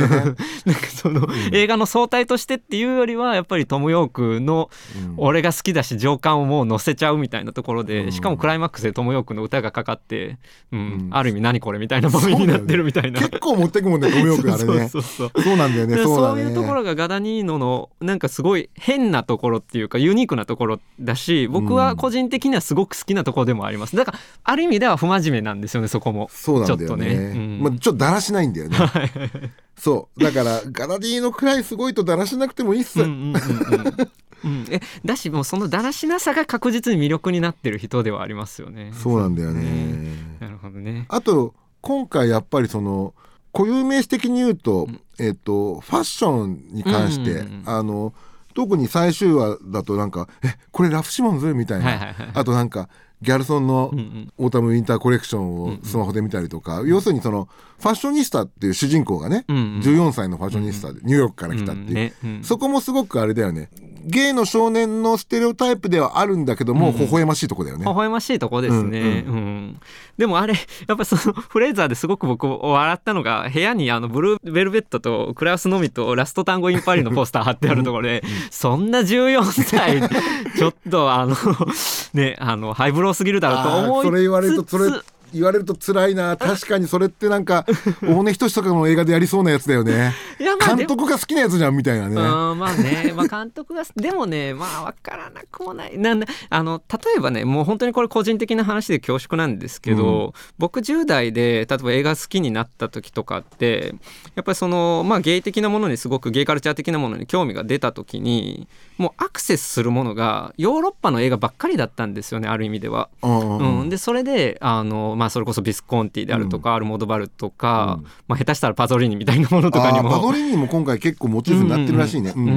なんかその、映画の総体としてっていうよりはやっぱりトム・ヨークの俺が好きだし情感をもう乗せちゃうみたいなところで、うん。しかもクライマックスでトム・ヨークの歌がかかって、うんうん。ある意味何これみたいな場面になってるみたいな。結構持ってくもんねトムヨークあれね。そうそうそう。そうなんだよねでそうだね。そういうところがガダニーノのなんかすごい変なところっていうかユニークなところだし僕は個人的にはすごく好きなところでもあります。だからある意味では不真面目なんですよねそこも。そうなんだよちょっとね。ねうん。まあ、ちょっとだらしないんだよね。そう。だからガラディーノくらいすごいとだらしなくてもいいっす、うんうんうんうんうん。えだしもうそのだらしなさが確実に魅力になってる人ではありますよね。そうなんだよね。なるほどね。あと今回やっぱりその固有名詞的に言うと、えっとファッションに関して、うんうんうん。あの特に最終話だとなんか「えこれラフ・シモンズ?」みたいな、あとなんかギャルソンのうんうん。オータムウィンターコレクションをスマホで見たりとか、要するにそのファッショニスタっていう主人公がね、うんうん。14歳のファッショニスタでニューヨークから来たっていう、うんね。うん。そこもすごくあれだよね。ゲイの少年のステレオタイプではあるんだけども、うん微笑ましいとこだよね。微笑ましいとこですね、ううん。でもあれやっぱそのフレーザーですごく僕笑ったのが部屋にあのブルーベルベットとクラウスのみとラストタンゴインパリのポスター貼ってあるところで、そんな14歳ちょっとあのねあのハイブローすぎるだろうと思いつつそれ言われるとそれ言われると辛いな。確かにそれってなんか大根仁志とかの映画でやりそうなやつだよね。監督が好きなやつじゃんみたいなね。うんまあね、まあ、監督が でもねまあ分からなくもない。なんだあの例えばねもう本当にこれ個人的な話で恐縮なんですけど、僕10代で例えば映画好きになった時とかってやっぱりそのまあゲイ的なものにすごくゲイカルチャー的なものに興味が出た時にもうアクセスするものがヨーロッパの映画ばっかりだったんですよねある意味では。うんうん。うん、でそれであの、まあ、それこそビスコンティであるとか、アルモドバルとか、うん。まあ、下手したらパゾリーニみたいなものとかにも パドリーニも今回結構モチーフになってるらしいね。うん。うんう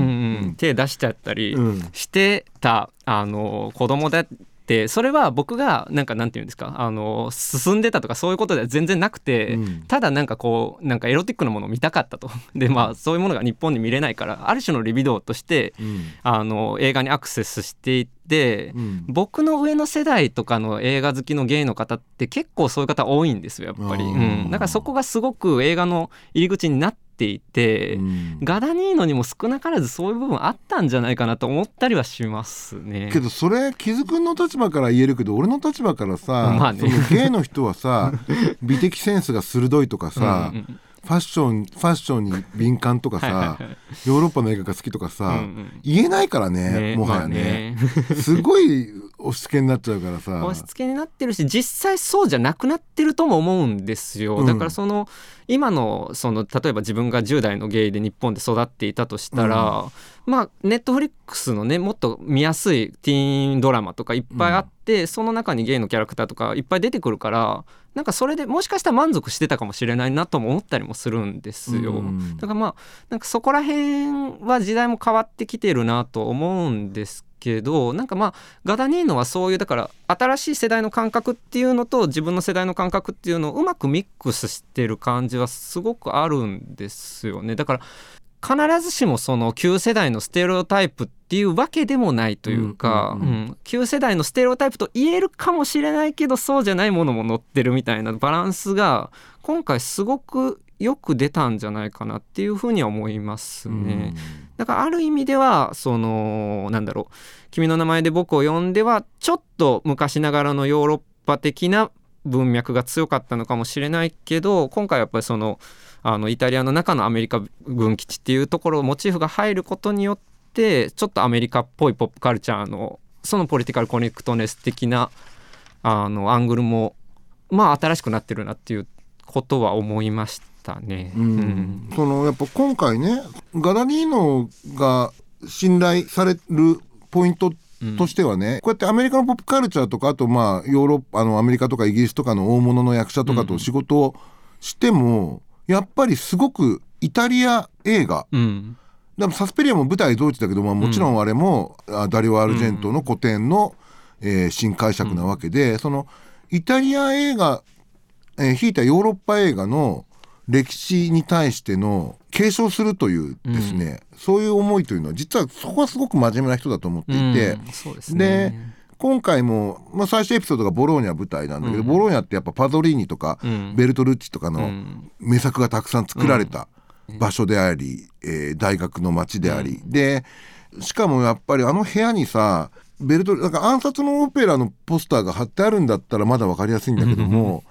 ん手出しちゃったりうんしてた、あの子供だってそれは僕がなんかなんていうんですか？あの進んでたとかそういうことでは全然なくて、うん。ただなんかこうなんかエロティックなものを見たかったと。でまあそういうものが日本に見れないからある種のリビドーとしてうん。あの映画にアクセスしていって、うん。僕の上の世代とかの映画好きのゲイの方って結構そういう方多いんですよやっぱり、だからそこがすごく映画の入り口になっていて、うん。ガダニーノにも少なからずそういう部分あったんじゃないかなと思ったりはしますね。けどそれ木津君の立場から言えるけど俺の立場からさ、まあね。そのゲイの人はさ 美的センスが鋭いとかさ、うんうんファッションファッションに敏感とかさヨーロッパの映画が好きとかさ、うんうん。言えないからねねもはやまあね,、ね。すごい押し付けになっちゃうからさ。押し付けになってるし実際そうじゃなくなってるとも思うんですよ、うん。だからその今のその例えば自分が10代のゲイで日本で育っていたとしたら、まあネットフリックスのねもっと見やすいティーンドラマとかいっぱいあって、その中にゲイのキャラクターとかいっぱい出てくるからなんかそれでもしかしたら満足してたかもしれないなとも思ったりもするんですよ。うん。だからまあなんかそこら辺は時代も変わってきてるなと思うんですけどなんかまあガダニーノはそういうだから新しい世代の感覚っていうのと自分の世代の感覚っていうのをうまくミックスしてる感じはすごくあるんですよね。だから必ずしもその旧世代のステレオタイプっていうわけでもないというか、うんうんうんうん。旧世代のステレオタイプと言えるかもしれないけどそうじゃないものも載ってるみたいなバランスが今回すごくよく出たんじゃないかなっていうふうには思いますね。だからある意味ではそのなんだろう「君の名前で僕を呼んで」はちょっと昔ながらのヨーロッパ的な文脈が強かったのかもしれないけど今回やっぱりそのあのイタリアの中のアメリカ軍基地っていうところモチーフが入ることによってちょっとアメリカっぽいポップカルチャーのそのポリティカルコネクトネス的なあのアングルもまあ新しくなってるなっていうことは思いました。ね。うんうん。そのやっぱ今回ねガダニーノが信頼されるポイントとしてはね、こうやってアメリカのポップカルチャーとかあとまあヨーロッパあのアメリカとかイギリスとかの大物の役者とかと仕事をしても、やっぱりすごくイタリア映画。うん。でもサスペリアも舞台ドイツだけど、まあ、もちろんあれも、あダリオ・アルジェントの古典の、えー新解釈なわけで、そのイタリア映画、えー、引いたヨーロッパ映画の歴史に対しての継承するというですね、そういう思いというのは実はそこはすごく真面目な人だと思っていて、うん。そうですね。で今回も、まあ、最初エピソードがボローニャ舞台なんだけど、うん。ボローニャってやっぱパゾリーニとか、うん。ベルトルッチとかうのん。名作がたくさん作られた場所であり、えー大学の街であり、でしかもやっぱりあの部屋にさベルトなんか暗殺のオペラのポスターが貼ってあるんだったらまだ分かりやすいんだけども、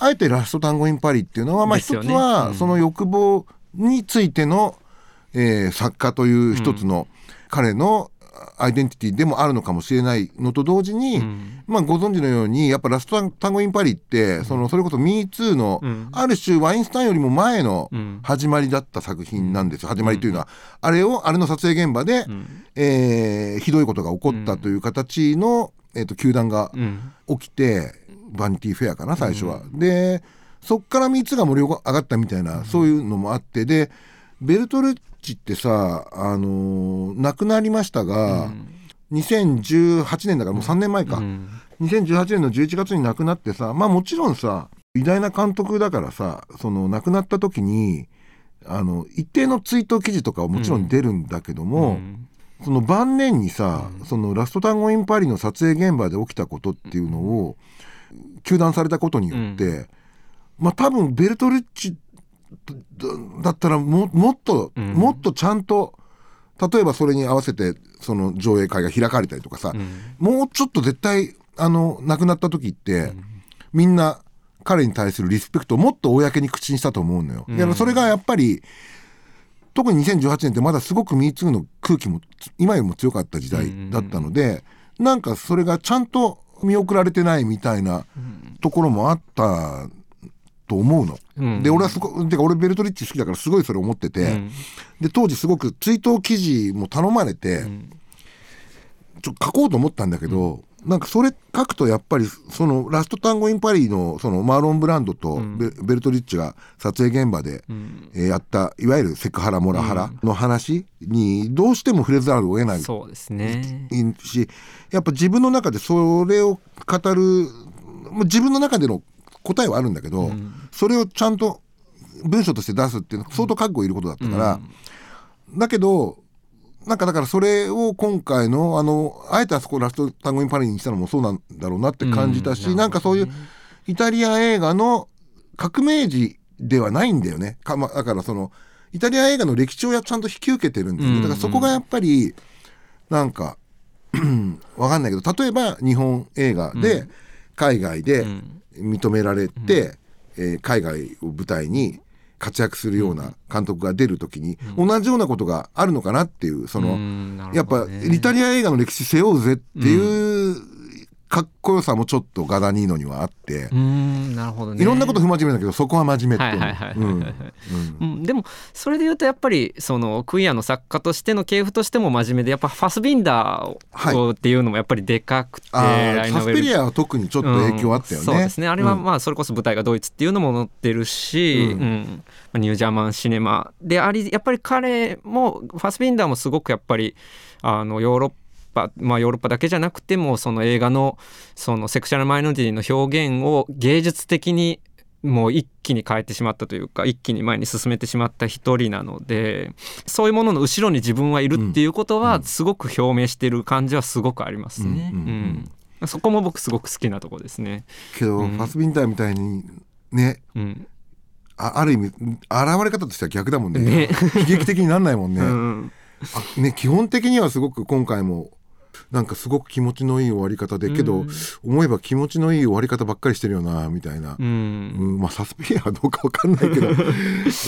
あえて「ラスト・タンゴ・イン・パリ」っていうのは、まあ、一つはその欲望についての、えー作家という一つの彼のアイデンティティでもあるのかもしれないのと同時に、うん。まあ、ご存知のようにやっぱラストタンゴ・イン・パリってそのそれこそ MeToo のうん。ある種ワインスタインよりも前のうん。始まりだった作品なんです始まりというのはあれをあれの撮影現場で、うん。えーひどいことが起こったという形の、えー、と球団がうん。起きてバニティフェアかな最初は。でそっから3つが盛り上がったみたいな、そういうのもあってでベルトルッチってさ、あのー亡くなりましたが、2018年だからもう3年前か、うん。2018年の11月に亡くなってさまあもちろんさ偉大な監督だからさその亡くなった時にあの一定の追悼記事とかはもちろん出るんだけども、うん。その晩年にさ、うん。そのラストタンゴ・イン・パリの撮影現場で起きたことっていうのを糾弾されたことによって、まあ多分ベルトルッチだだったらももっと、うん。もっとちゃんと例えばそれに合わせてその上映会が開かれたりとかさ、うん。もうちょっと絶対あの亡くなった時って、みんな彼に対するリスペクトをもっと公に口にしたと思うのよ。うん。いやそれがやっぱり特に2018年ってまだすごく MeToo の空気も今よりも強かった時代だったので、なんかそれがちゃんと見送られてないみたいなところもあったと思うの。うん。で俺はすごてか俺ベルトリッチ好きだからすごいそれ思ってて、うん。で当時すごく追悼記事も頼まれて、ん。ちょ書こうと思ったんだけど、なんかそれ書くとやっぱりそのラストタンゴ・イン・パリのそのマーロン・ブランドとうん。ベ,、ベルトリッチが撮影現場で、うん。えーやったいわゆるセクハラモラハラの話にどうしても触れざるを得ないそうですね。しやっぱ自分の中でそれを語るまあ自分の中での答えはあるんだけど、うん。それをちゃんと文章として出すっていうのは相当覚悟いることだったから、だけどなんかだからそれを今回のあのあえてあそこラストタンゴインパリにしたのもそうなんだろうなって感じたし、うんなんかそういうイタリア映画の革命児ではないんだよね。か、ま、だからそのイタリア映画の歴史をやちゃんと引き受けてるんですよ、うんだからそこがやっぱりなんかわかんないけど例えば日本映画で海外でうん。認められて、えー海外を舞台に活躍するような監督が出る時に、同じようなことがあるのかなっていうその、やっぱイタリア映画の歴史背負うぜっていうかっこよさもちょっとガダニーノにはあって、うんなるほどね。いろんなこと不真面目だけどそこは真面目でもそれで言うとやっぱりそのクイアの作家としての系譜としても真面目でやっぱファスビンダーっていうのもやっぱりでかくて、あライナウェルー。サスペリアは特にちょっと影響あったよね、うんそうですね。あれはうん。まあそれこそ舞台がドイツっていうのも載ってるし、うん。うん。まあニュージャーマンシネマ。でありやっぱり彼もファスビンダーもすごくやっぱりあのヨーロッパまあヨーロッパだけじゃなくてもその映画のそのセクシャルマイノリティの表現を芸術的にもう一気に変えてしまったというか一気に前に進めてしまった一人なのでそういうものの後ろに自分はいるっていうことはすごく表明してる感じはすごくありますね。うんそこも僕すごく好きなところですね。けど、うん。ファスビンターみたいにねうん、あある意味現れ方としては逆だもんね。ね。悲劇的になんないもんね,、うん。あね基本的にはすごく今回もなんかすごく気持ちのいい終わり方でけど、うん思えば気持ちのいい終わり方ばっかりしてるよなみたいな。う、ん。うんまあサスペリアはどうかわかんないけど、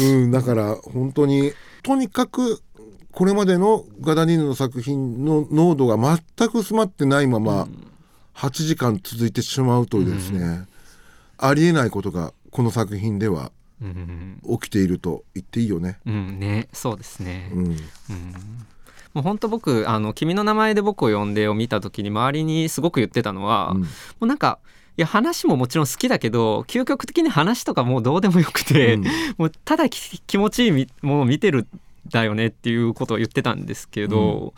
うん、だから本当にとにかくこれまでのガダニーノの作品の濃度が全く薄まってないまま8時間続いてしまうとですね、ありえないことがこの作品ではうん。起きていると言っていいよね。うんね。そうですね。うん、うんもう本当僕あの「君の名前で僕を呼んで」を見た時に周りにすごく言ってたのは、もうん。うなんかいや話ももちろん好きだけど究極的に話とかもうどうでもよくて、うん。もうただき気持ちいいみものを見てるんだよねっていうことを言ってたんですけど、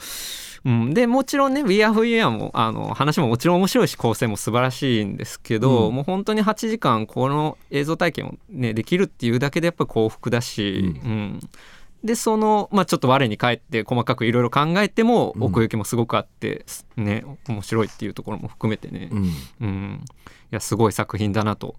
うん。でもちろんね「We Are Who We Are も」あの話ももちろん面白いし構成も素晴らしいんですけど、うん。もう本当に8時間この映像体験を、ね、できるっていうだけでやっぱ幸福だし、うんでその、まあ、ちょっと我に返って細かくいろいろ考えてもうん。奥行きもすごくあって、ね。面白いっていうところも含めてね、うん。うん、いやすごい作品だなと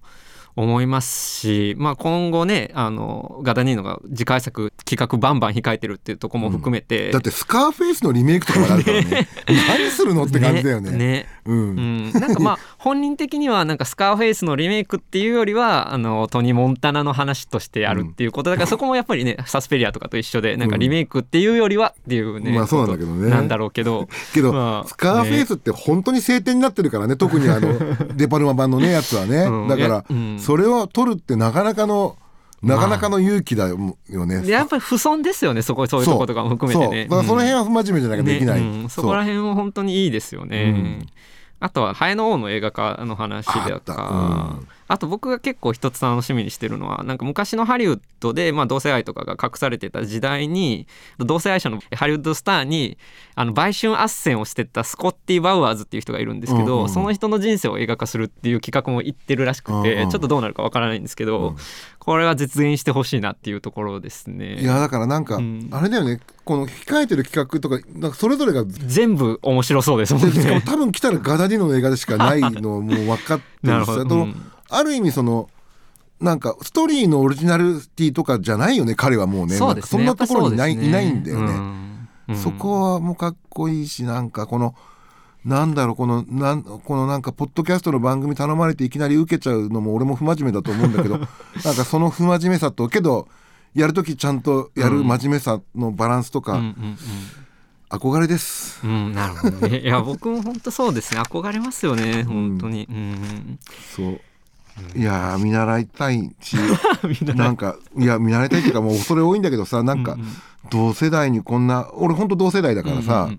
思いますし、まあ、今後ねあのガダニーノが次回作企画バンバン控えてるっていうところも含めて、だってスカーフェイスのリメイクとかまであるから ね。何するのって感じだよね。ね。うん。うん、なんかまあ本人的にはなんかスカーフェイスのリメイクっていうよりはあのトニー・モンタナの話としてやるっていうこと。だからそこもやっぱりね サスペリアとかと一緒でなんかリメイクっていうよりはっていうね、まあそうなんだけどね。なんだろうけど。けど、まあスカーフェイスって本当に晴天になってるからね特にあのデパルマ版のねやつはね、うん。だから、それを取るってなかなかのなかなかの勇気だよね。でやっぱり不損ですよねそこそういうとことかも含めてね。その辺は不真面目じゃなきゃできない。ねうんそこら辺も本当にいいですよね。うんあとはハエの王の映画化の話であった。とか、あと僕が結構一つ楽しみにしてるのはなんか昔のハリウッドで、まあ、同性愛とかが隠されてた時代に同性愛者のハリウッドスターにあの売春斡旋をしてたスコッティ・バウアーズっていう人がいるんですけど、うん。うん、その人の人生を映画化するっていう企画も言ってるらしくて、うん。うん、ちょっとどうなるかわからないんですけど、うん、これは実現してほしいなっていうところですね。いやだからなんか、うん、あれだよね。この控えてる企画とかなんかそれぞれが全部面白そうですもんね。多分来たらガダディノの映画でしかないのもう分かってるしある意味そのなんかストーリーのオリジナリティとかじゃないよね彼はもうね。そ、ね、そんなところにいない,、いないんだよね、うん、そこはもうかっこいいしなんかこのなんだろうこのなんこのなんかポッドキャストの番組頼まれていきなり受けちゃうのも俺も不真面目だと思うんだけど なんかその不真面目さとけどやる時ちゃんとやる真面目さのバランスとか、うんうんうん憧れです。うん、なるほどね。いや、僕も本当そうですね。憧れますよね。本当に。うん、そう。いや見習いたいし なんかいや見習いたいっていうかもう恐れ多いんだけどさなんか同世代にこんな俺ほんと同世代だからさ、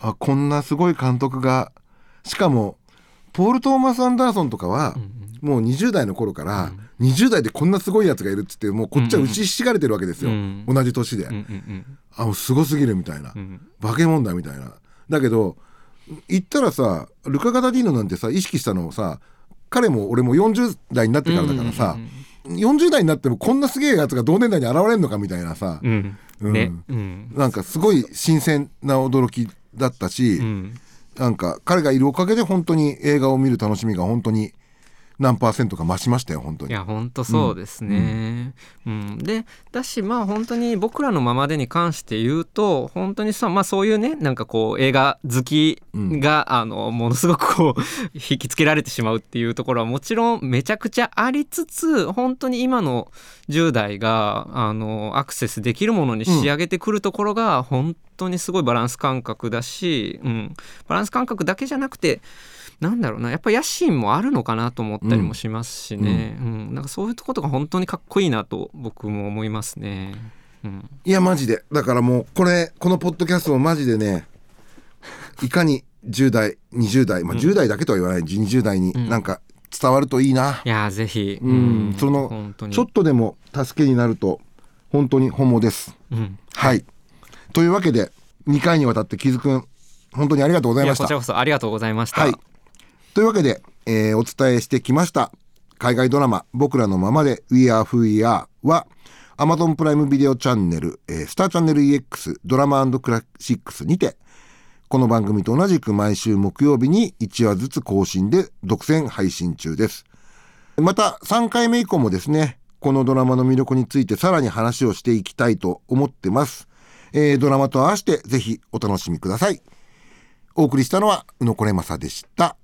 あこんなすごい監督がしかもポール・トーマス・アンダーソンとかは、もう20代の頃から、うん、20代でこんなすごいやつがいるっつってもうこっちは打ちひしがれてるわけですよ、うん、同じ年で、うん、あもうすごすぎるみたいな、化け物だみたいな。だけど言ったらさルカ・ガダディーノなんてさ意識したのをさ彼も俺も40代になってからだからさ、うんうん、40代になってもこんなすげえやつが同年代に現れるのかみたいなさ、うん。ね。うん、なんかすごい新鮮な驚きだったし、うん、なんか彼がいるおかげで本当に映画を見る楽しみが本当に何パーセントか増しましたよ本当に。いや本当そうですね、うん、うん、でだしまあ本当に僕らのままでに関して言うと本当にさまあそういうねなんかこう映画好きが、うん、あのものすごくこう 引きつけられてしまうっていうところはもちろんめちゃくちゃありつつ本当に今の10代があのアクセスできるものに仕上げてくるところが本当にすごいバランス感覚だし、うん、バランス感覚だけじゃなくてなんだろうなやっぱ野心もあるのかなと思ったりもしますしね、うん、うん、なんかそういうことが本当にかっこいいなと僕も思いますね。うん、いやマジで。だからもうこれこのポッドキャストもマジでねいかに10代20代、まあ、10代だけとは言わない、うん、20代になんか伝わるといいな、いやぜひ、うん、そのちょっとでも助けになると本当に本望です、うん、はい。というわけで2回にわたって木津くん本当にありがとうございました。こちらこそありがとうございました、はいというわけで、えー、お伝えしてきました海外ドラマ「僕らのままで We Are Who We Are」は Amazon プライムビデオチャンネル、えー、スターチャンネル EX ドラマクラシックスにてこの番組と同じく毎週木曜日に1話ずつ更新で独占配信中です。また3回目以降もですねこのドラマの魅力についてさらに話をしていきたいと思ってます、えー、ドラマと合わせてぜひお楽しみください。お送りしたのは宇野これまさでした。